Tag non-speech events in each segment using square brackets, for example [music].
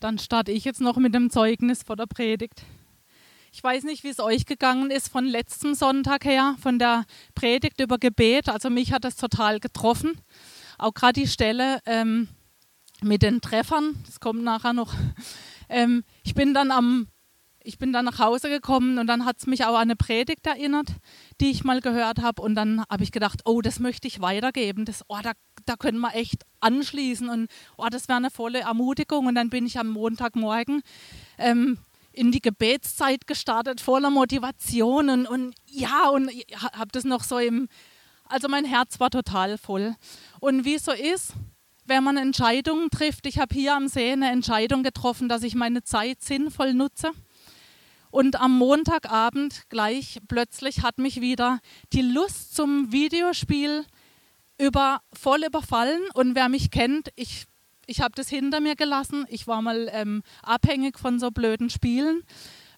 Dann starte ich jetzt noch mit dem Zeugnis vor der Predigt. Ich weiß nicht, wie es euch gegangen ist von letztem Sonntag her, von der Predigt über Gebet. Also mich hat das total getroffen. Auch gerade die Stelle ähm, mit den Treffern, das kommt nachher noch. Ähm, ich bin dann am ich bin dann nach Hause gekommen und dann hat es mich auch an eine Predigt erinnert, die ich mal gehört habe. Und dann habe ich gedacht, oh, das möchte ich weitergeben. Das, oh, da, da können wir echt anschließen und oh, das wäre eine volle Ermutigung. Und dann bin ich am Montagmorgen ähm, in die Gebetszeit gestartet, voller Motivation und, und ja, und habe das noch so im, also mein Herz war total voll. Und wie es so ist, wenn man Entscheidungen trifft, ich habe hier am See eine Entscheidung getroffen, dass ich meine Zeit sinnvoll nutze und am Montagabend gleich plötzlich hat mich wieder die Lust zum Videospiel über, voll überfallen. Und wer mich kennt, ich, ich habe das hinter mir gelassen. Ich war mal ähm, abhängig von so blöden Spielen.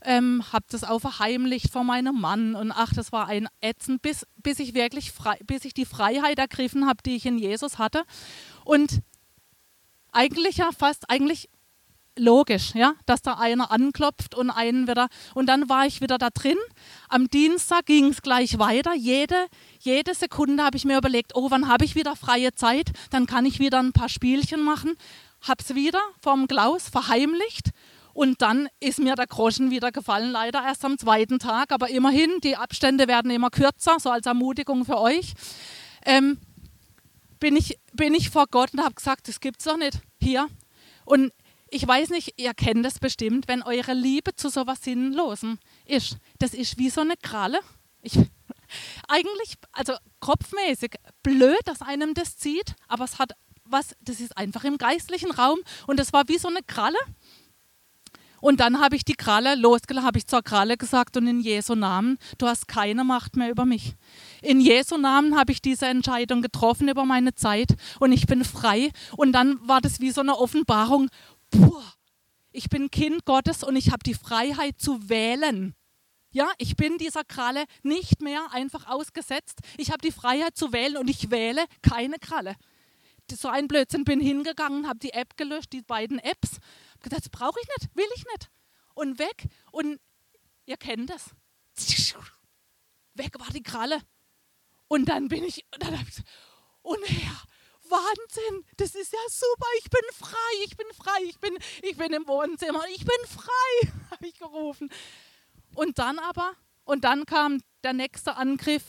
Ähm, habe das auch verheimlicht vor meinem Mann und ach, das war ein Ätzen, bis, bis ich wirklich frei, bis ich die Freiheit ergriffen habe, die ich in Jesus hatte. Und eigentlich ja fast, eigentlich logisch, ja, dass da einer anklopft und einen wieder. Und dann war ich wieder da drin. Am Dienstag ging es gleich weiter. Jede, jede Sekunde habe ich mir überlegt, oh, wann habe ich wieder freie Zeit? Dann kann ich wieder ein paar Spielchen machen. Hab's wieder vom Klaus verheimlicht. Und dann ist mir der Groschen wieder gefallen, leider erst am zweiten Tag. Aber immerhin, die Abstände werden immer kürzer, so als Ermutigung für euch. Ähm, bin, ich, bin ich vor Gott und habe gesagt, das gibt's doch nicht. Hier. Und ich weiß nicht, ihr kennt das bestimmt, wenn eure Liebe zu sowas Sinnlosen ist. Das ist wie so eine Kralle. Ich, [laughs] eigentlich, also kopfmäßig, blöd, dass einem das zieht, aber es hat was, das ist einfach im geistlichen Raum und das war wie so eine Kralle. Und dann habe ich die Kralle losgelassen, habe ich zur Kralle gesagt und in Jesu Namen, du hast keine Macht mehr über mich. In Jesu Namen habe ich diese Entscheidung getroffen über meine Zeit und ich bin frei. Und dann war das wie so eine Offenbarung, boah, ich bin Kind Gottes und ich habe die Freiheit zu wählen. Ja, ich bin dieser Kralle nicht mehr einfach ausgesetzt. Ich habe die Freiheit zu wählen und ich wähle keine Kralle. So ein Blödsinn, bin hingegangen, habe die App gelöscht, die beiden Apps. Das brauche ich nicht, will ich nicht. Und weg. Und ihr kennt das. Weg war die Kralle. Und dann bin ich, dann und Herr, Wahnsinn, das ist ja super, ich bin frei, ich bin frei, ich bin, ich bin im Wohnzimmer, ich bin frei, [laughs] habe ich gerufen. Und dann aber, und dann kam der nächste Angriff,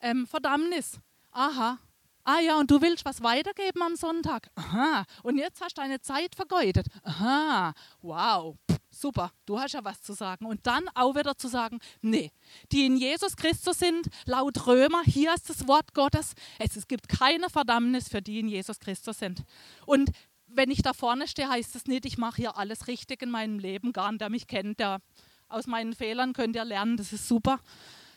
ähm, Verdammnis. Aha, ah ja, und du willst was weitergeben am Sonntag. Aha, und jetzt hast du deine Zeit vergeudet. Aha, wow, super, du hast ja was zu sagen. Und dann auch wieder zu sagen, nee, die in Jesus Christus sind, laut Römer, hier ist das Wort Gottes, es, gibt keine Verdammnis für die in Jesus Christus sind. Und wenn ich da vorne stehe, heißt es nicht, ich mache hier alles richtig in meinem Leben. Gar nicht, der mich kennt, der aus meinen Fehlern könnt ihr lernen, das ist super.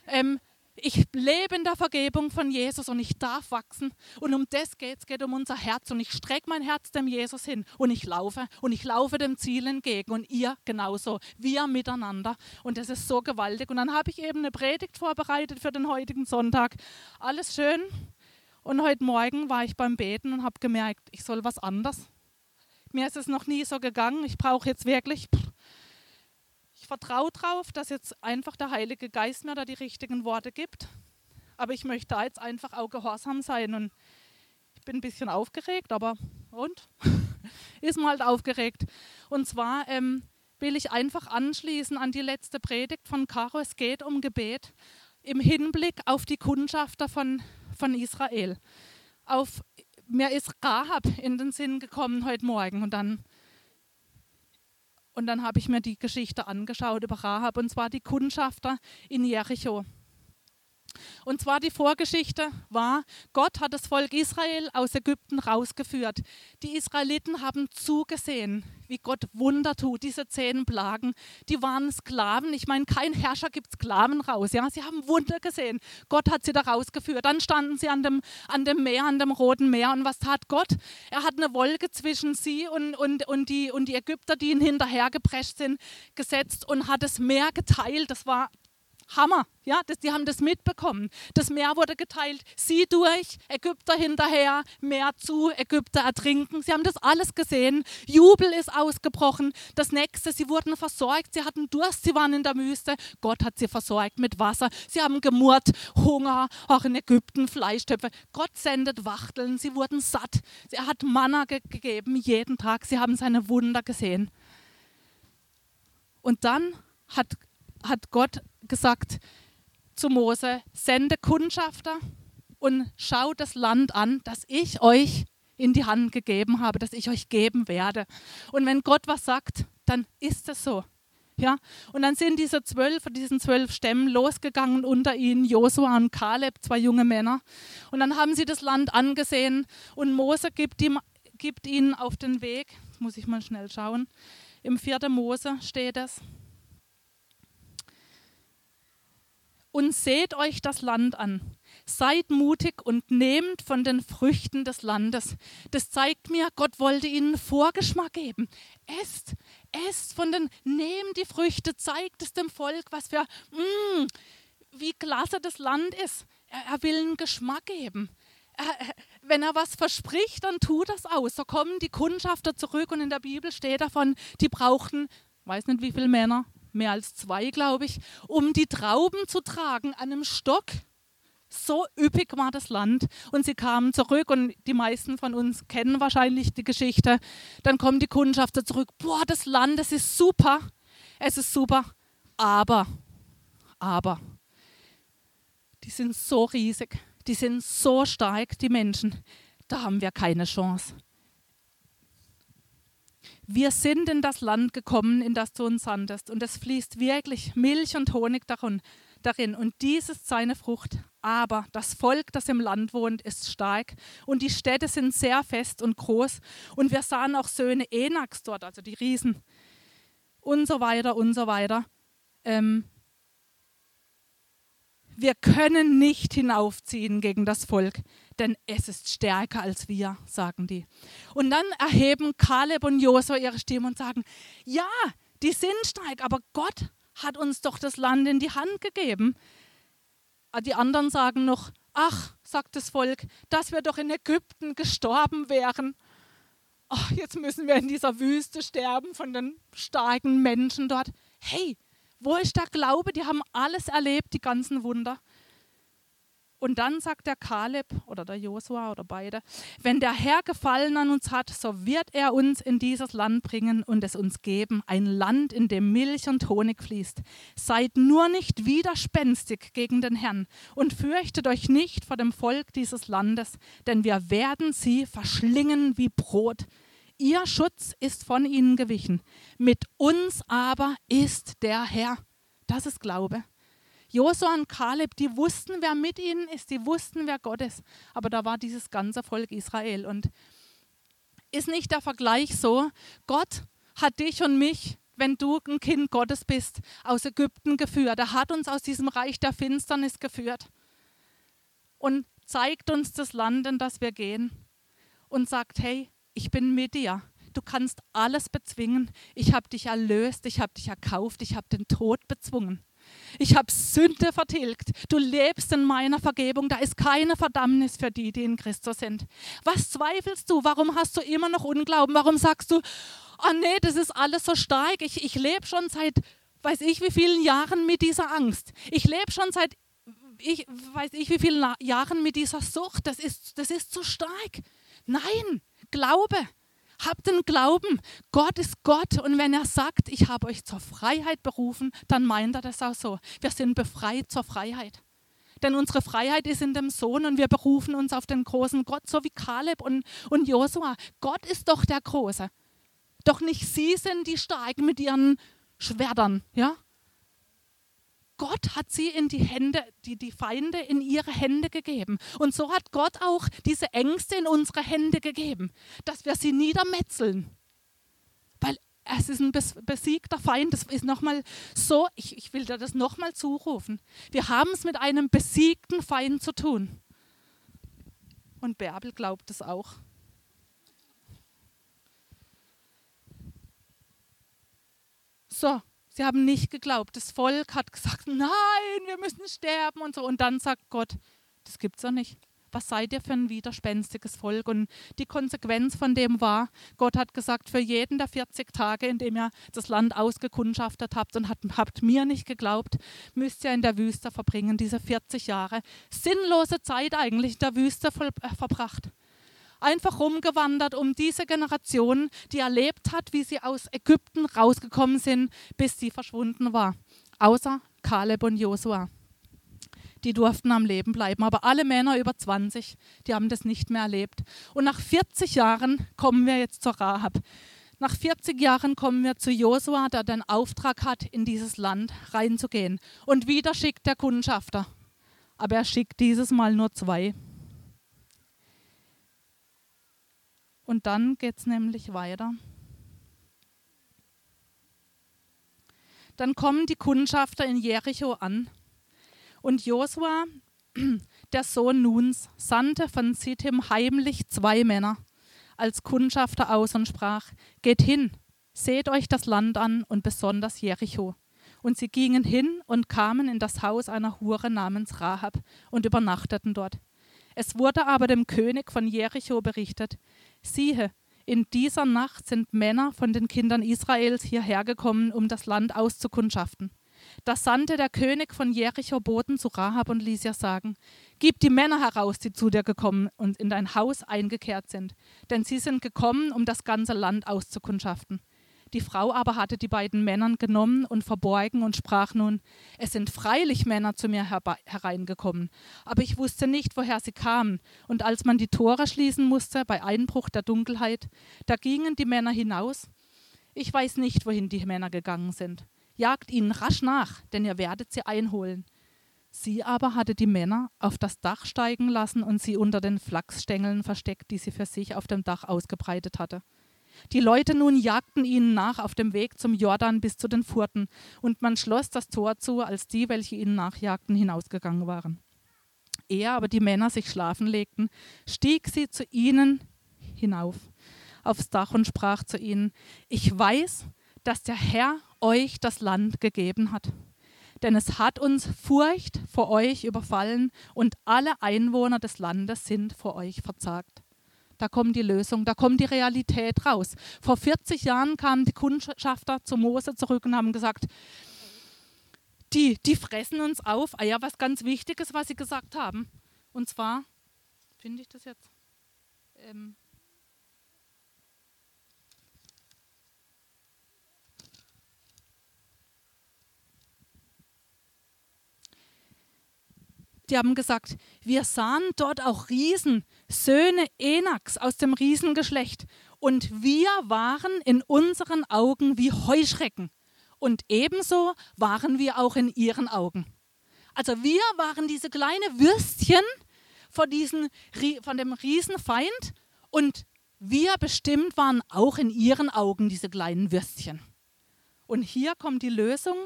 Ähm, ich lebe in der Vergebung von Jesus und ich darf wachsen. Und um das geht es, geht um unser Herz. Und ich strecke mein Herz dem Jesus hin und ich laufe und ich laufe dem Ziel entgegen und ihr genauso. Wir miteinander. Und das ist so gewaltig. Und dann habe ich eben eine Predigt vorbereitet für den heutigen Sonntag. Alles schön. Und heute Morgen war ich beim Beten und habe gemerkt, ich soll was anders. Mir ist es noch nie so gegangen. Ich brauche jetzt wirklich vertraue darauf, dass jetzt einfach der Heilige Geist mir da die richtigen Worte gibt. Aber ich möchte da jetzt einfach auch gehorsam sein. Und ich bin ein bisschen aufgeregt, aber und? [laughs] Ist man halt aufgeregt. Und zwar ähm, will ich einfach anschließen an die letzte Predigt von Caro. Es geht um Gebet im Hinblick auf die Kundschafter von, von Israel. Auf, mir ist Rahab in den Sinn gekommen heute Morgen und dann und dann habe ich mir die Geschichte angeschaut über Rahab, und zwar die Kundschafter in Jericho. Und zwar die Vorgeschichte war, Gott hat das Volk Israel aus Ägypten rausgeführt. Die Israeliten haben zugesehen, wie Gott Wunder tut, diese zehn Plagen. Die waren Sklaven. Ich meine, kein Herrscher gibt Sklaven raus. Ja? Sie haben Wunder gesehen. Gott hat sie da rausgeführt. Dann standen sie an dem, an dem Meer, an dem Roten Meer. Und was tat Gott? Er hat eine Wolke zwischen sie und, und, und, die, und die Ägypter, die ihn hinterhergeprescht sind, gesetzt und hat das Meer geteilt. Das war Hammer. Ja, das, die haben das mitbekommen. Das Meer wurde geteilt, sie durch, Ägypter hinterher, Meer zu, Ägypter ertrinken. Sie haben das alles gesehen. Jubel ist ausgebrochen. Das nächste, sie wurden versorgt, sie hatten Durst, sie waren in der Wüste. Gott hat sie versorgt mit Wasser. Sie haben gemurrt, Hunger, auch in Ägypten Fleischtöpfe. Gott sendet Wachteln, sie wurden satt. Er hat Manna ge gegeben jeden Tag. Sie haben seine Wunder gesehen. Und dann hat, hat Gott gesagt, zu Mose, sende Kundschafter und schau das Land an, das ich euch in die Hand gegeben habe, das ich euch geben werde. Und wenn Gott was sagt, dann ist es so. Ja, und dann sind diese zwölf, von diesen zwölf Stämmen losgegangen, unter ihnen Josua und Kaleb, zwei junge Männer. Und dann haben sie das Land angesehen und Mose gibt, ihm, gibt ihnen auf den Weg, muss ich mal schnell schauen, im 4. Mose steht es, und seht euch das Land an. Seid mutig und nehmt von den Früchten des Landes. Das zeigt mir, Gott wollte ihnen Vorgeschmack geben. Esst, esst von den, nehmt die Früchte, zeigt es dem Volk, was für, mm, wie klasse das Land ist. Er, er will einen Geschmack geben. Er, wenn er was verspricht, dann tut das aus. So kommen die Kundschafter zurück und in der Bibel steht davon, die brauchten, weiß nicht wie viele Männer, mehr als zwei, glaube ich, um die Trauben zu tragen an einem Stock. So üppig war das Land. Und sie kamen zurück und die meisten von uns kennen wahrscheinlich die Geschichte. Dann kommen die Kundschafter zurück. Boah, das Land, das ist super. Es ist super. Aber, aber, die sind so riesig. Die sind so stark, die Menschen. Da haben wir keine Chance. Wir sind in das Land gekommen, in das du uns sandest, und es fließt wirklich Milch und Honig darin, und dies ist seine Frucht. Aber das Volk, das im Land wohnt, ist stark, und die Städte sind sehr fest und groß, und wir sahen auch Söhne Enaks dort, also die Riesen, und so weiter und so weiter. Ähm, wir können nicht hinaufziehen gegen das Volk, denn es ist stärker als wir, sagen die. Und dann erheben Kaleb und Josua ihre Stimme und sagen, ja, die sind stark, aber Gott hat uns doch das Land in die Hand gegeben. Die anderen sagen noch, ach, sagt das Volk, dass wir doch in Ägypten gestorben wären. Ach, jetzt müssen wir in dieser Wüste sterben von den starken Menschen dort. Hey, wo ist der Glaube? Die haben alles erlebt, die ganzen Wunder. Und dann sagt der Kaleb oder der Josua oder beide, wenn der Herr Gefallen an uns hat, so wird er uns in dieses Land bringen und es uns geben, ein Land, in dem Milch und Honig fließt. Seid nur nicht widerspenstig gegen den Herrn und fürchtet euch nicht vor dem Volk dieses Landes, denn wir werden sie verschlingen wie Brot. Ihr Schutz ist von ihnen gewichen. Mit uns aber ist der Herr. Das ist Glaube. Josua und Kaleb, die wussten, wer mit ihnen ist, die wussten, wer Gott ist. Aber da war dieses ganze Volk Israel. Und ist nicht der Vergleich so, Gott hat dich und mich, wenn du ein Kind Gottes bist, aus Ägypten geführt. Er hat uns aus diesem Reich der Finsternis geführt und zeigt uns das Land, in das wir gehen und sagt, hey, ich bin mit dir. Du kannst alles bezwingen. Ich habe dich erlöst, ich habe dich erkauft, ich habe den Tod bezwungen. Ich habe Sünde vertilgt. Du lebst in meiner Vergebung. Da ist keine Verdammnis für die, die in Christus sind. Was zweifelst du? Warum hast du immer noch Unglauben? Warum sagst du, oh nee, das ist alles so stark. Ich, ich lebe schon seit, weiß ich wie vielen Jahren mit dieser Angst. Ich lebe schon seit, ich weiß ich wie vielen Jahren mit dieser Sucht. Das ist, das ist zu stark. Nein, Glaube. Habt den Glauben, Gott ist Gott und wenn er sagt, ich habe euch zur Freiheit berufen, dann meint er das auch so. Wir sind befreit zur Freiheit. Denn unsere Freiheit ist in dem Sohn und wir berufen uns auf den großen Gott, so wie Kaleb und, und Josua. Gott ist doch der Große. Doch nicht sie sind die Starken mit ihren Schwertern, ja? Gott hat sie in die Hände, die, die Feinde in ihre Hände gegeben. Und so hat Gott auch diese Ängste in unsere Hände gegeben, dass wir sie niedermetzeln. Weil es ist ein besiegter Feind. Das ist nochmal so, ich, ich will dir das nochmal zurufen. Wir haben es mit einem besiegten Feind zu tun. Und Bärbel glaubt es auch. So, Sie haben nicht geglaubt. Das Volk hat gesagt, nein, wir müssen sterben und so. Und dann sagt Gott, das gibt's doch nicht was seid ihr für ein widerspenstiges Volk? Und die Konsequenz von dem war, Gott hat gesagt, für jeden der 40 Tage, in dem ihr das Land ausgekundschaftet habt und habt, habt mir nicht geglaubt, müsst ihr in der Wüste verbringen, diese 40 Jahre. Sinnlose Zeit eigentlich in der Wüste voll, äh, verbracht. Einfach rumgewandert, um diese Generation, die erlebt hat, wie sie aus Ägypten rausgekommen sind, bis sie verschwunden war. Außer Kaleb und Josua die durften am Leben bleiben. Aber alle Männer über 20, die haben das nicht mehr erlebt. Und nach 40 Jahren kommen wir jetzt zur Rahab. Nach 40 Jahren kommen wir zu Josua, der den Auftrag hat, in dieses Land reinzugehen. Und wieder schickt der Kundschafter. Aber er schickt dieses Mal nur zwei. Und dann geht es nämlich weiter. Dann kommen die Kundschafter in Jericho an und Josua, [clears throat] der Sohn Nuns, sandte von Sittim heimlich zwei Männer als Kundschafter aus und sprach: Geht hin, seht euch das Land an und besonders Jericho. Und sie gingen hin und kamen in das Haus einer Hure namens Rahab und übernachteten dort. Es wurde aber dem König von Jericho berichtet: Siehe, in dieser Nacht sind Männer von den Kindern Israels hierher gekommen, um das Land auszukundschaften. Da sandte der König von Jericho Boten zu Rahab und ließ ihr sagen: Gib die Männer heraus, die zu dir gekommen und in dein Haus eingekehrt sind, denn sie sind gekommen, um das ganze Land auszukundschaften. Die Frau aber hatte die beiden Männern genommen und verborgen und sprach nun: Es sind freilich Männer zu mir hereingekommen, aber ich wusste nicht, woher sie kamen. Und als man die Tore schließen musste bei Einbruch der Dunkelheit, da gingen die Männer hinaus. Ich weiß nicht, wohin die Männer gegangen sind jagt ihnen rasch nach, denn ihr werdet sie einholen. Sie aber hatte die Männer auf das Dach steigen lassen und sie unter den Flachsstängeln versteckt, die sie für sich auf dem Dach ausgebreitet hatte. Die Leute nun jagten ihnen nach auf dem Weg zum Jordan bis zu den Furten, und man schloss das Tor zu, als die, welche ihnen nachjagten, hinausgegangen waren. Ehe aber die Männer sich schlafen legten, stieg sie zu ihnen hinauf aufs Dach und sprach zu ihnen: Ich weiß, dass der Herr euch das Land gegeben hat. Denn es hat uns Furcht vor euch überfallen und alle Einwohner des Landes sind vor euch verzagt. Da kommt die Lösung, da kommt die Realität raus. Vor 40 Jahren kamen die Kundschafter zu Mose zurück und haben gesagt, die, die fressen uns auf. Ah ja, was ganz Wichtiges, was sie gesagt haben. Und zwar, finde ich das jetzt? Ähm, die haben gesagt, wir sahen dort auch Riesen, Söhne Enaks aus dem Riesengeschlecht. Und wir waren in unseren Augen wie Heuschrecken. Und ebenso waren wir auch in ihren Augen. Also wir waren diese kleine Würstchen vor diesen, von dem Riesenfeind und wir bestimmt waren auch in ihren Augen diese kleinen Würstchen. Und hier kommt die Lösung.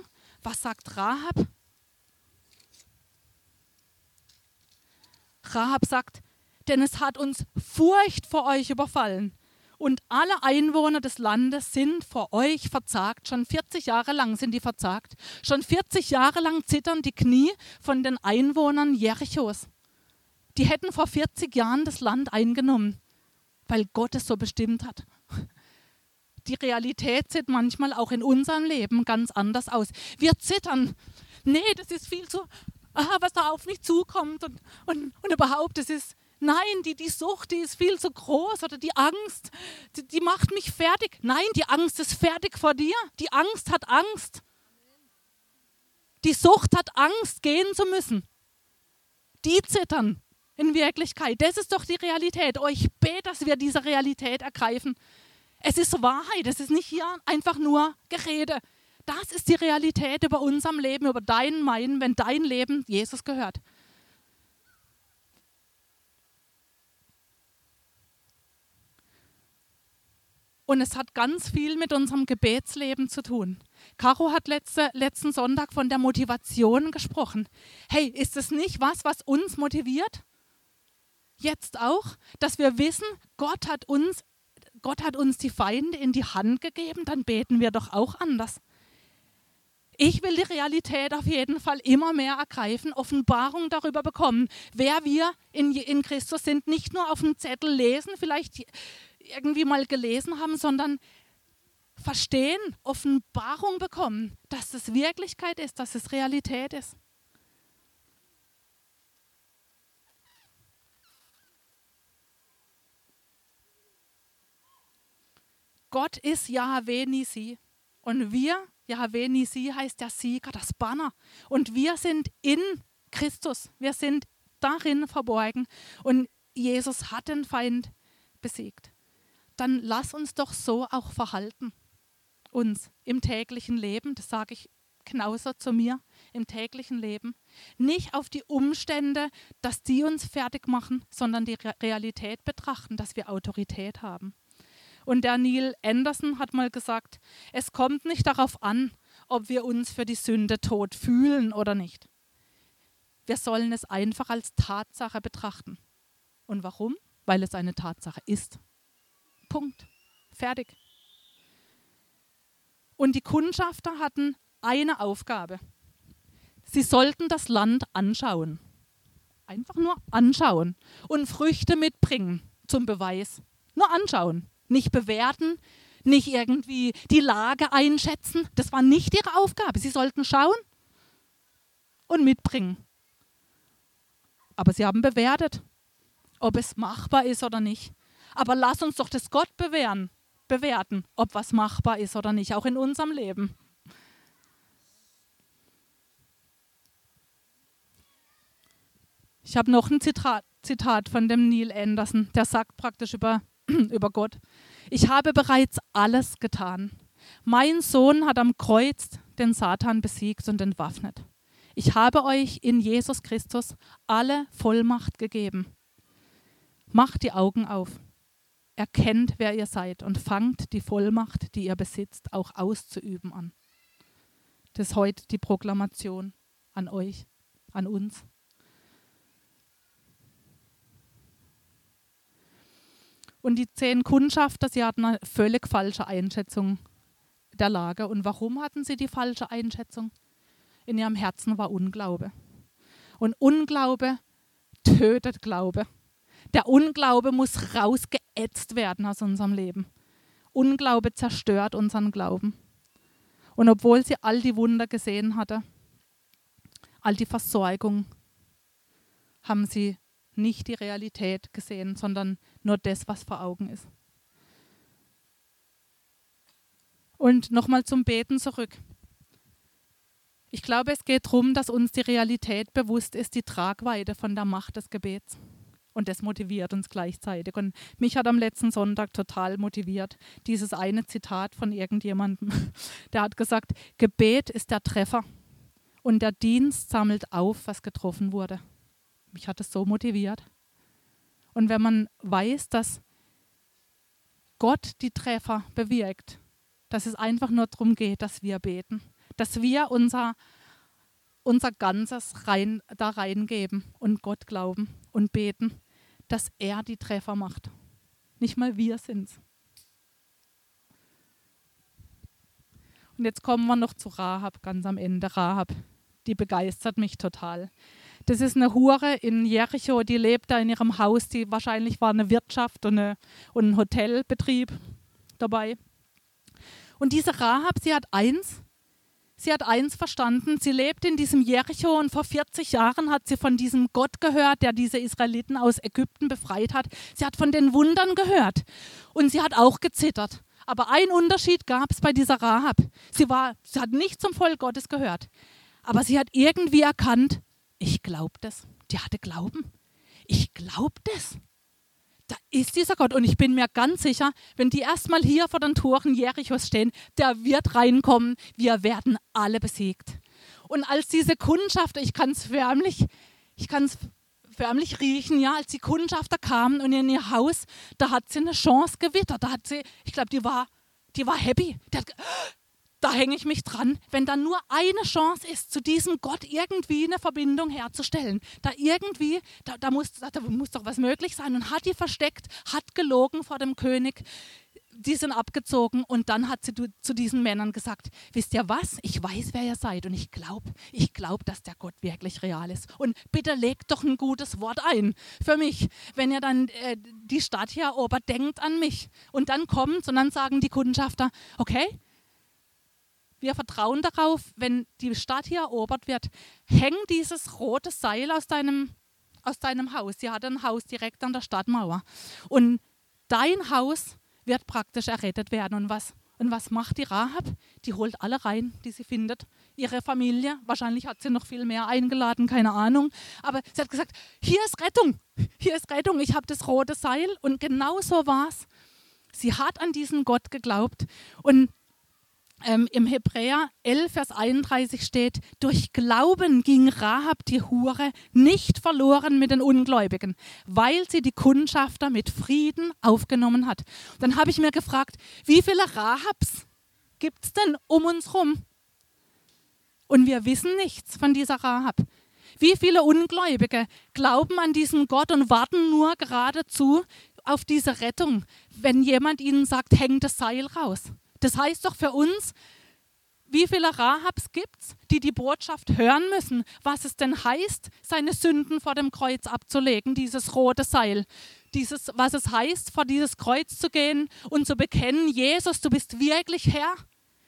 Was sagt Rahab? Rahab sagt, denn es hat uns Furcht vor euch überfallen. Und alle Einwohner des Landes sind vor euch verzagt. Schon 40 Jahre lang sind die verzagt. Schon 40 Jahre lang zittern die Knie von den Einwohnern Jerichos. Die hätten vor 40 Jahren das Land eingenommen, weil Gott es so bestimmt hat. Die Realität sieht manchmal auch in unserem Leben ganz anders aus. Wir zittern. Nee, das ist viel zu aha, was da auf mich zukommt und, und, und überhaupt, es ist, nein, die, die Sucht, die ist viel zu groß oder die Angst, die, die macht mich fertig. Nein, die Angst ist fertig vor dir. Die Angst hat Angst. Die Sucht hat Angst, gehen zu müssen. Die zittern in Wirklichkeit. Das ist doch die Realität. Oh, ich bete, dass wir diese Realität ergreifen. Es ist Wahrheit, es ist nicht hier einfach nur Gerede. Das ist die Realität über unserem Leben, über dein, mein, wenn dein Leben Jesus gehört. Und es hat ganz viel mit unserem Gebetsleben zu tun. Caro hat letzte, letzten Sonntag von der Motivation gesprochen. Hey, ist es nicht was, was uns motiviert? Jetzt auch, dass wir wissen, Gott hat uns, Gott hat uns die Feinde in die Hand gegeben, dann beten wir doch auch anders. Ich will die Realität auf jeden Fall immer mehr ergreifen, Offenbarung darüber bekommen, wer wir in, in Christus sind. Nicht nur auf dem Zettel lesen, vielleicht irgendwie mal gelesen haben, sondern verstehen, Offenbarung bekommen, dass es Wirklichkeit ist, dass es Realität ist. Gott ist Yahweh Nisi. Und wir, Yahweh Nisi heißt der Sieger, das Banner. Und wir sind in Christus. Wir sind darin verborgen. Und Jesus hat den Feind besiegt. Dann lass uns doch so auch verhalten. Uns im täglichen Leben, das sage ich genauso zu mir, im täglichen Leben. Nicht auf die Umstände, dass die uns fertig machen, sondern die Realität betrachten, dass wir Autorität haben. Und der Neil Anderson hat mal gesagt, es kommt nicht darauf an, ob wir uns für die Sünde tot fühlen oder nicht. Wir sollen es einfach als Tatsache betrachten. Und warum? Weil es eine Tatsache ist. Punkt. Fertig. Und die Kundschafter hatten eine Aufgabe. Sie sollten das Land anschauen. Einfach nur anschauen und Früchte mitbringen zum Beweis. Nur anschauen nicht bewerten, nicht irgendwie die Lage einschätzen. Das war nicht ihre Aufgabe. Sie sollten schauen und mitbringen. Aber sie haben bewertet, ob es machbar ist oder nicht. Aber lass uns doch das Gott bewähren, bewerten, ob was machbar ist oder nicht, auch in unserem Leben. Ich habe noch ein Zitat, Zitat von dem Neil Anderson, der sagt praktisch über [clears throat] über Gott. Ich habe bereits alles getan. Mein Sohn hat am Kreuz den Satan besiegt und entwaffnet. Ich habe euch in Jesus Christus alle Vollmacht gegeben. Macht die Augen auf. Erkennt, wer ihr seid und fangt die Vollmacht, die ihr besitzt, auch auszuüben an. Das ist heute die Proklamation an euch, an uns. Und die zehn Kundschafter, sie hatten eine völlig falsche Einschätzung der Lage. Und warum hatten sie die falsche Einschätzung? In ihrem Herzen war Unglaube. Und Unglaube tötet Glaube. Der Unglaube muss rausgeätzt werden aus unserem Leben. Unglaube zerstört unseren Glauben. Und obwohl sie all die Wunder gesehen hatte, all die Versorgung, haben sie nicht die Realität gesehen, sondern nur das, was vor Augen ist. Und nochmal zum Beten zurück. Ich glaube, es geht darum, dass uns die Realität bewusst ist, die Tragweite von der Macht des Gebets. Und das motiviert uns gleichzeitig. Und mich hat am letzten Sonntag total motiviert dieses eine Zitat von irgendjemandem. [laughs] Der hat gesagt, Gebet ist der Treffer und der Dienst sammelt auf, was getroffen wurde. Mich hat es so motiviert. Und wenn man weiß, dass Gott die Treffer bewirkt, dass es einfach nur darum geht, dass wir beten, dass wir unser, unser Ganzes rein, da reingeben und Gott glauben und beten, dass er die Treffer macht. Nicht mal wir sind's. Und jetzt kommen wir noch zu Rahab ganz am Ende. Rahab, die begeistert mich total. Das ist eine Hure in Jericho, die lebt da in ihrem Haus. Die wahrscheinlich war eine Wirtschaft und, eine, und ein Hotelbetrieb dabei. Und diese Rahab, sie hat eins, sie hat eins verstanden. Sie lebt in diesem Jericho und vor 40 Jahren hat sie von diesem Gott gehört, der diese Israeliten aus Ägypten befreit hat. Sie hat von den Wundern gehört und sie hat auch gezittert. Aber ein Unterschied gab es bei dieser Rahab. Sie, war, sie hat nicht zum Volk Gottes gehört, aber sie hat irgendwie erkannt, ich glaube das. Die hatte Glauben. Ich glaube das. Da ist dieser Gott. Und ich bin mir ganz sicher, wenn die erstmal hier vor den Toren Jerichos stehen, der wird reinkommen. Wir werden alle besiegt. Und als diese Kundschafter, ich kann es förmlich, ich kann es förmlich riechen, ja, als die Kundschafter kamen und in ihr Haus, da hat sie eine Chance gewittert. Da hat sie, ich glaube, die war, die war happy. Die hat, da hänge ich mich dran, wenn da nur eine Chance ist, zu diesem Gott irgendwie eine Verbindung herzustellen. Da irgendwie, da, da, muss, da muss doch was möglich sein und hat die versteckt, hat gelogen vor dem König, die sind abgezogen und dann hat sie zu diesen Männern gesagt, wisst ihr was, ich weiß, wer ihr seid und ich glaube, ich glaube, dass der Gott wirklich real ist. Und bitte legt doch ein gutes Wort ein für mich, wenn ihr dann äh, die Stadt hier erobert, denkt an mich. Und dann kommt und dann sagen die Kundschafter, okay, wir vertrauen darauf, wenn die Stadt hier erobert wird, häng dieses rote Seil aus deinem, aus deinem Haus. Sie hat ein Haus direkt an der Stadtmauer. Und dein Haus wird praktisch errettet werden. Und was, und was macht die Rahab? Die holt alle rein, die sie findet. Ihre Familie, wahrscheinlich hat sie noch viel mehr eingeladen, keine Ahnung. Aber sie hat gesagt, hier ist Rettung, hier ist Rettung, ich habe das rote Seil. Und genau so war es. Sie hat an diesen Gott geglaubt. Und ähm, im Hebräer 11, Vers 31 steht, durch Glauben ging Rahab die Hure nicht verloren mit den Ungläubigen, weil sie die Kundschafter mit Frieden aufgenommen hat. Dann habe ich mir gefragt, wie viele Rahabs gibt es denn um uns herum? Und wir wissen nichts von dieser Rahab. Wie viele Ungläubige glauben an diesen Gott und warten nur geradezu auf diese Rettung, wenn jemand ihnen sagt, hängt das Seil raus. Das heißt doch für uns, wie viele Rahabs gibt es, die die Botschaft hören müssen, was es denn heißt, seine Sünden vor dem Kreuz abzulegen, dieses rote Seil. Dieses, was es heißt, vor dieses Kreuz zu gehen und zu bekennen, Jesus, du bist wirklich Herr.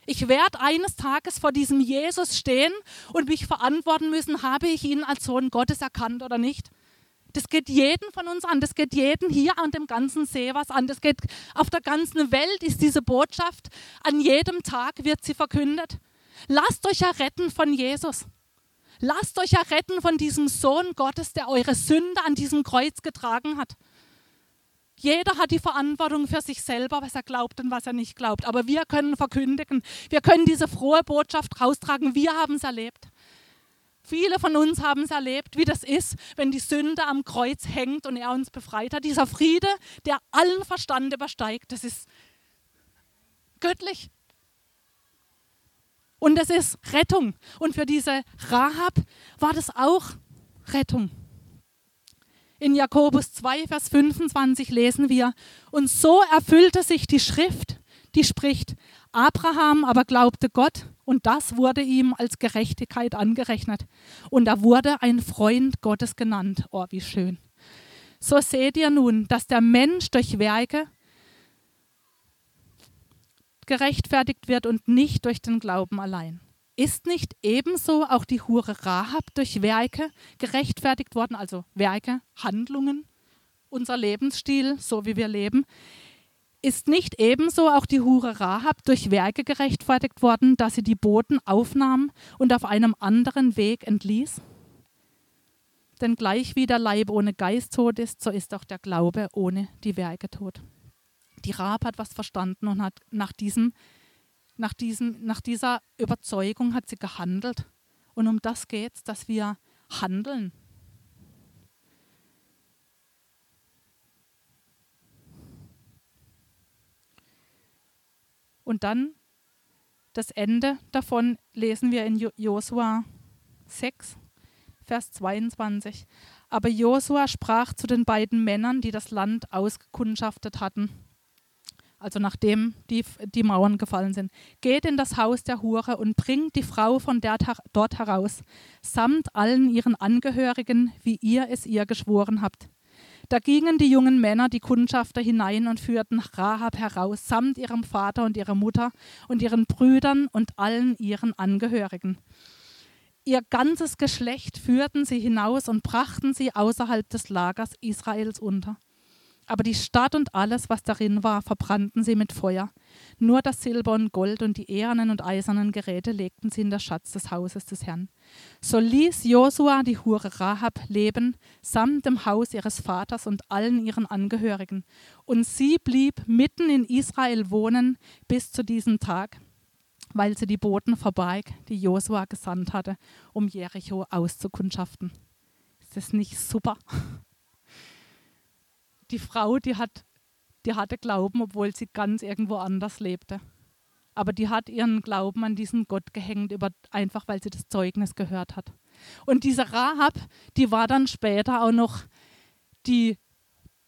Ich werde eines Tages vor diesem Jesus stehen und mich verantworten müssen, habe ich ihn als Sohn Gottes erkannt oder nicht. Das geht jeden von uns an. Das geht jeden hier an dem ganzen See was an. Das geht auf der ganzen Welt ist diese Botschaft. An jedem Tag wird sie verkündet. Lasst euch erretten von Jesus. Lasst euch erretten von diesem Sohn Gottes, der eure Sünde an diesem Kreuz getragen hat. Jeder hat die Verantwortung für sich selber, was er glaubt und was er nicht glaubt. Aber wir können verkündigen, wir können diese frohe Botschaft raustragen. Wir haben es erlebt. Viele von uns haben es erlebt, wie das ist, wenn die Sünde am Kreuz hängt und er uns befreit hat. Dieser Friede, der allen Verstand übersteigt, das ist göttlich. Und das ist Rettung. Und für diese Rahab war das auch Rettung. In Jakobus 2, Vers 25 lesen wir, und so erfüllte sich die Schrift, die spricht, Abraham aber glaubte Gott und das wurde ihm als Gerechtigkeit angerechnet. Und er wurde ein Freund Gottes genannt. Oh, wie schön. So seht ihr nun, dass der Mensch durch Werke gerechtfertigt wird und nicht durch den Glauben allein. Ist nicht ebenso auch die Hure Rahab durch Werke gerechtfertigt worden, also Werke, Handlungen, unser Lebensstil, so wie wir leben? Ist nicht ebenso auch die Hure Rahab durch Werke gerechtfertigt worden, dass sie die Boten aufnahm und auf einem anderen Weg entließ? Denn gleich wie der Leib ohne Geist tot ist, so ist auch der Glaube ohne die Werke tot. Die Rahab hat was verstanden und hat nach, diesem, nach, diesem, nach dieser Überzeugung hat sie gehandelt. Und um das geht es, dass wir handeln, Und dann das Ende davon lesen wir in Josua 6, Vers 22. Aber Josua sprach zu den beiden Männern, die das Land ausgekundschaftet hatten, also nachdem die, die Mauern gefallen sind, geht in das Haus der Hure und bringt die Frau von der, dort heraus, samt allen ihren Angehörigen, wie ihr es ihr geschworen habt. Da gingen die jungen Männer, die Kundschafter, hinein und führten Rahab heraus, samt ihrem Vater und ihrer Mutter und ihren Brüdern und allen ihren Angehörigen. Ihr ganzes Geschlecht führten sie hinaus und brachten sie außerhalb des Lagers Israels unter. Aber die Stadt und alles, was darin war, verbrannten sie mit Feuer. Nur das Silber und Gold und die ehernen und eisernen Geräte legten sie in das Schatz des Hauses des Herrn. So ließ Josua die Hure Rahab leben, samt dem Haus ihres Vaters und allen ihren Angehörigen. Und sie blieb mitten in Israel wohnen bis zu diesem Tag, weil sie die Boten verbarg, die Josua gesandt hatte, um Jericho auszukundschaften. Ist das nicht super? [laughs] die Frau, die, hat, die hatte Glauben, obwohl sie ganz irgendwo anders lebte. Aber die hat ihren Glauben an diesen Gott gehängt, über, einfach weil sie das Zeugnis gehört hat. Und diese Rahab, die war dann später auch noch die,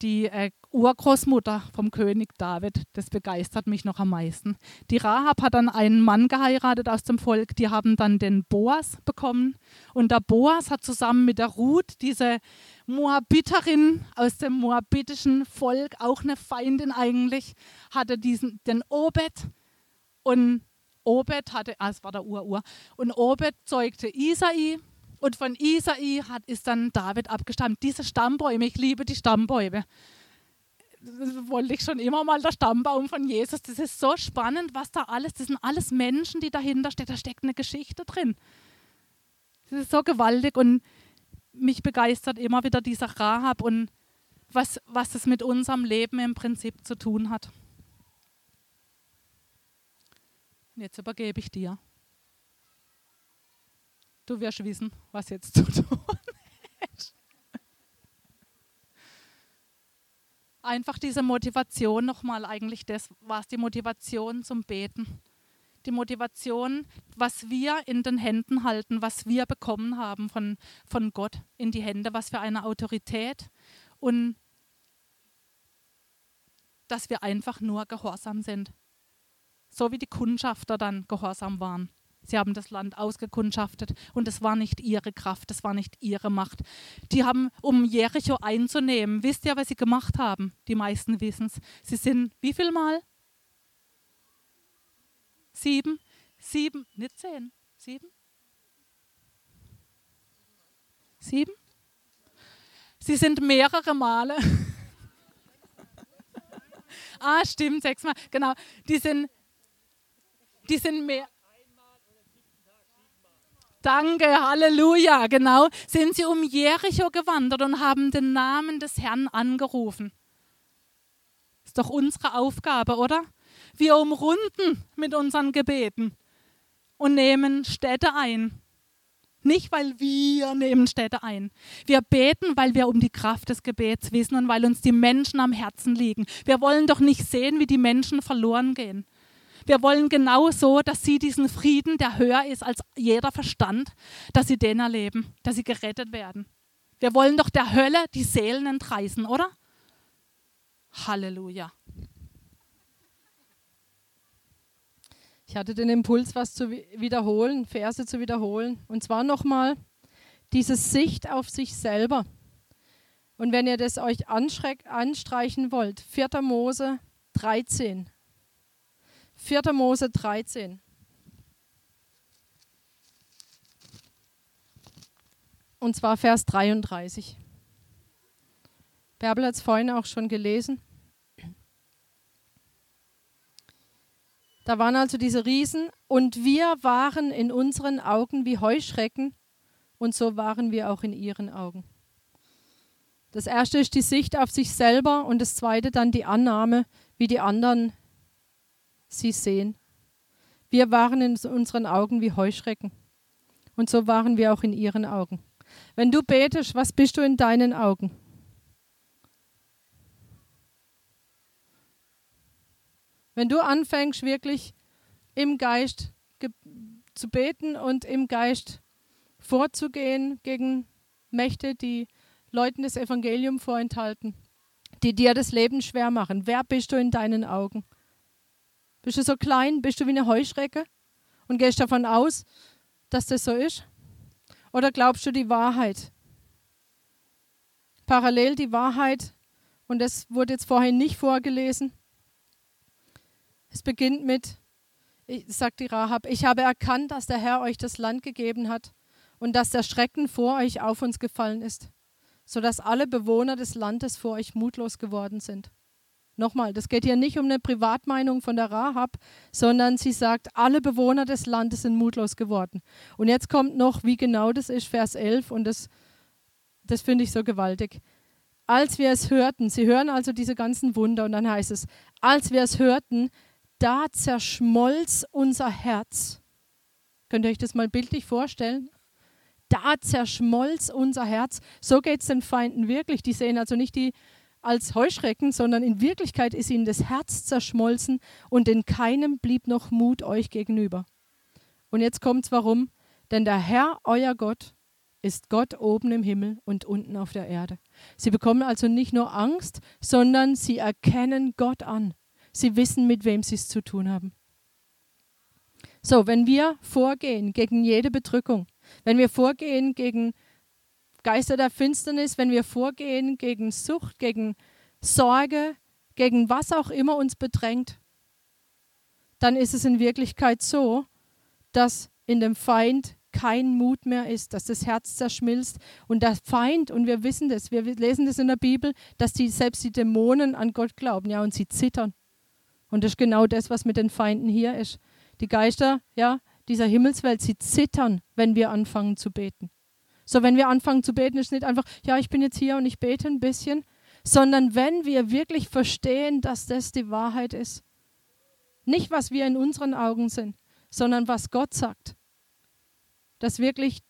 die äh, Urgroßmutter vom König David, das begeistert mich noch am meisten. Die Rahab hat dann einen Mann geheiratet aus dem Volk, die haben dann den Boas bekommen. Und der Boas hat zusammen mit der Ruth, diese Moabiterin aus dem moabitischen Volk, auch eine Feindin eigentlich, hatte diesen, den Obed. Und Obed hatte, ah, es war der Urur, und Obed zeugte Isai. Und von Isai hat, ist dann David abgestammt. Diese Stammbäume, ich liebe die Stammbäume wollte ich schon immer mal der Stammbaum von Jesus. Das ist so spannend, was da alles, das sind alles Menschen, die dahinter stecken. Da steckt eine Geschichte drin. Das ist so gewaltig und mich begeistert immer wieder dieser Rahab und was, was es mit unserem Leben im Prinzip zu tun hat. Jetzt übergebe ich dir. Du wirst wissen, was jetzt zu tun einfach diese Motivation nochmal eigentlich das war es die Motivation zum Beten. Die Motivation, was wir in den Händen halten, was wir bekommen haben von, von Gott in die Hände, was für eine Autorität und dass wir einfach nur gehorsam sind. So wie die Kundschafter dann gehorsam waren. Sie haben das Land ausgekundschaftet und es war nicht ihre Kraft, es war nicht ihre Macht. Die haben, um Jericho einzunehmen, wisst ihr, was sie gemacht haben? Die meisten wissen es. Sie sind wie viel Mal? Sieben? Sieben? Nicht zehn? Sieben? Sieben? Sie sind mehrere Male. [laughs] ah, stimmt, sechsmal. Genau. Die sind, die sind mehr. Danke, Halleluja, genau. Sind sie um Jericho gewandert und haben den Namen des Herrn angerufen. Ist doch unsere Aufgabe, oder? Wir umrunden mit unseren Gebeten und nehmen Städte ein. Nicht, weil wir nehmen Städte ein. Wir beten, weil wir um die Kraft des Gebets wissen und weil uns die Menschen am Herzen liegen. Wir wollen doch nicht sehen, wie die Menschen verloren gehen. Wir wollen genau so, dass sie diesen Frieden, der höher ist als jeder Verstand, dass sie den erleben, dass sie gerettet werden. Wir wollen doch der Hölle die Seelen entreißen, oder? Halleluja. Ich hatte den Impuls, was zu wiederholen, Verse zu wiederholen. Und zwar nochmal diese Sicht auf sich selber. Und wenn ihr das euch anstreichen wollt, 4. Mose 13, 4. Mose 13. Und zwar Vers 33. Bärbel hat es vorhin auch schon gelesen. Da waren also diese Riesen und wir waren in unseren Augen wie Heuschrecken und so waren wir auch in ihren Augen. Das erste ist die Sicht auf sich selber und das zweite dann die Annahme, wie die anderen sie sehen. Wir waren in unseren Augen wie Heuschrecken. Und so waren wir auch in ihren Augen. Wenn du betest, was bist du in deinen Augen? Wenn du anfängst wirklich im Geist zu beten und im Geist vorzugehen gegen Mächte, die Leuten das Evangelium vorenthalten, die dir das Leben schwer machen, wer bist du in deinen Augen? Bist du so klein? Bist du wie eine Heuschrecke? Und gehst davon aus, dass das so ist? Oder glaubst du die Wahrheit? Parallel die Wahrheit, und das wurde jetzt vorhin nicht vorgelesen. Es beginnt mit, sagt die Rahab, ich habe erkannt, dass der Herr euch das Land gegeben hat und dass der Schrecken vor euch auf uns gefallen ist, sodass alle Bewohner des Landes vor euch mutlos geworden sind. Nochmal, das geht hier nicht um eine Privatmeinung von der Rahab, sondern sie sagt, alle Bewohner des Landes sind mutlos geworden. Und jetzt kommt noch, wie genau das ist, Vers 11, und das, das finde ich so gewaltig. Als wir es hörten, sie hören also diese ganzen Wunder, und dann heißt es, als wir es hörten, da zerschmolz unser Herz. Könnt ihr euch das mal bildlich vorstellen? Da zerschmolz unser Herz. So geht es den Feinden wirklich. Die sehen also nicht die als Heuschrecken, sondern in Wirklichkeit ist ihnen das Herz zerschmolzen und in keinem blieb noch Mut euch gegenüber. Und jetzt kommt's warum? Denn der Herr, euer Gott, ist Gott oben im Himmel und unten auf der Erde. Sie bekommen also nicht nur Angst, sondern sie erkennen Gott an. Sie wissen, mit wem sie es zu tun haben. So, wenn wir vorgehen gegen jede Bedrückung, wenn wir vorgehen gegen Geister der Finsternis, wenn wir vorgehen gegen Sucht, gegen Sorge, gegen was auch immer uns bedrängt, dann ist es in Wirklichkeit so, dass in dem Feind kein Mut mehr ist, dass das Herz zerschmilzt und der Feind, und wir wissen das, wir lesen das in der Bibel, dass die, selbst die Dämonen an Gott glauben, ja, und sie zittern. Und das ist genau das, was mit den Feinden hier ist. Die Geister, ja, dieser Himmelswelt, sie zittern, wenn wir anfangen zu beten. So, wenn wir anfangen zu beten, ist nicht einfach, ja, ich bin jetzt hier und ich bete ein bisschen, sondern wenn wir wirklich verstehen, dass das die Wahrheit ist. Nicht, was wir in unseren Augen sind, sondern was Gott sagt. Dass wirklich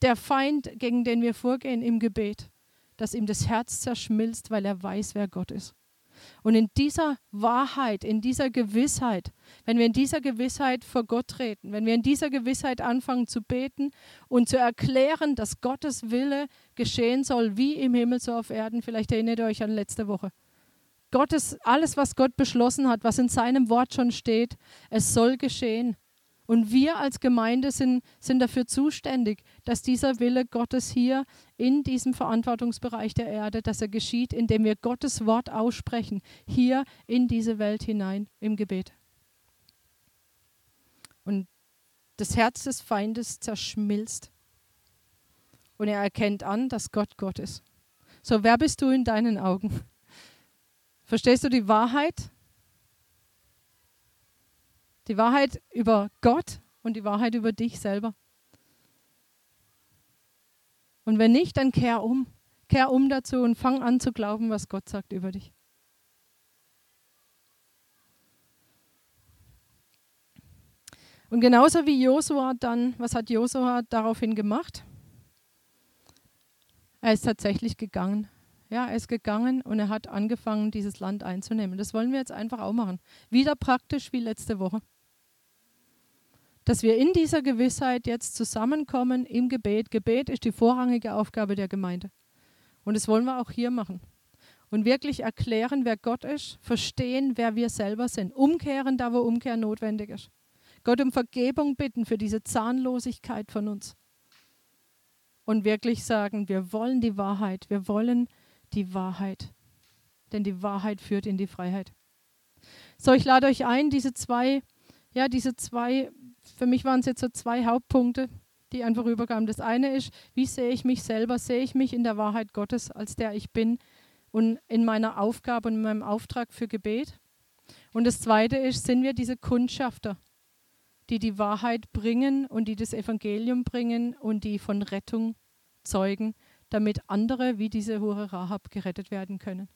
der Feind, gegen den wir vorgehen im Gebet, dass ihm das Herz zerschmilzt, weil er weiß, wer Gott ist. Und in dieser Wahrheit, in dieser Gewissheit, wenn wir in dieser Gewissheit vor Gott treten, wenn wir in dieser Gewissheit anfangen zu beten und zu erklären, dass Gottes Wille geschehen soll, wie im Himmel so auf Erden, vielleicht erinnert ihr euch an letzte Woche. Gottes, alles, was Gott beschlossen hat, was in seinem Wort schon steht, es soll geschehen. Und wir als Gemeinde sind, sind dafür zuständig, dass dieser Wille Gottes hier in diesem Verantwortungsbereich der Erde, dass er geschieht, indem wir Gottes Wort aussprechen, hier in diese Welt hinein im Gebet. Und das Herz des Feindes zerschmilzt. Und er erkennt an, dass Gott Gott ist. So, wer bist du in deinen Augen? Verstehst du die Wahrheit? Die Wahrheit über Gott und die Wahrheit über dich selber. Und wenn nicht, dann kehr um. Kehr um dazu und fang an zu glauben, was Gott sagt über dich. Und genauso wie Josua dann, was hat Josua daraufhin gemacht? Er ist tatsächlich gegangen. Ja, er ist gegangen und er hat angefangen, dieses Land einzunehmen. Das wollen wir jetzt einfach auch machen. Wieder praktisch wie letzte Woche dass wir in dieser Gewissheit jetzt zusammenkommen im Gebet. Gebet ist die vorrangige Aufgabe der Gemeinde. Und das wollen wir auch hier machen. Und wirklich erklären, wer Gott ist, verstehen, wer wir selber sind, umkehren, da wo Umkehr notwendig ist. Gott um Vergebung bitten für diese Zahnlosigkeit von uns. Und wirklich sagen, wir wollen die Wahrheit, wir wollen die Wahrheit. Denn die Wahrheit führt in die Freiheit. So, ich lade euch ein, diese zwei, ja, diese zwei für mich waren es jetzt so zwei Hauptpunkte, die einfach rüberkamen. Das eine ist, wie sehe ich mich selber? Sehe ich mich in der Wahrheit Gottes, als der ich bin und in meiner Aufgabe und in meinem Auftrag für Gebet? Und das zweite ist, sind wir diese Kundschafter, die die Wahrheit bringen und die das Evangelium bringen und die von Rettung zeugen, damit andere wie diese Hure Rahab gerettet werden können?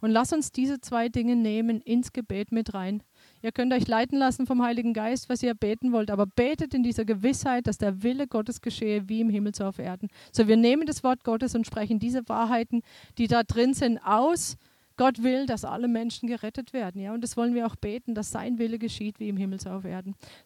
Und lass uns diese zwei Dinge nehmen ins Gebet mit rein. Ihr könnt euch leiten lassen vom Heiligen Geist, was ihr beten wollt, aber betet in dieser Gewissheit, dass der Wille Gottes geschehe, wie im Himmel so auf Erden. So, wir nehmen das Wort Gottes und sprechen diese Wahrheiten, die da drin sind, aus. Gott will, dass alle Menschen gerettet werden. Ja, und das wollen wir auch beten, dass sein Wille geschieht, wie im Himmel so auf Erden.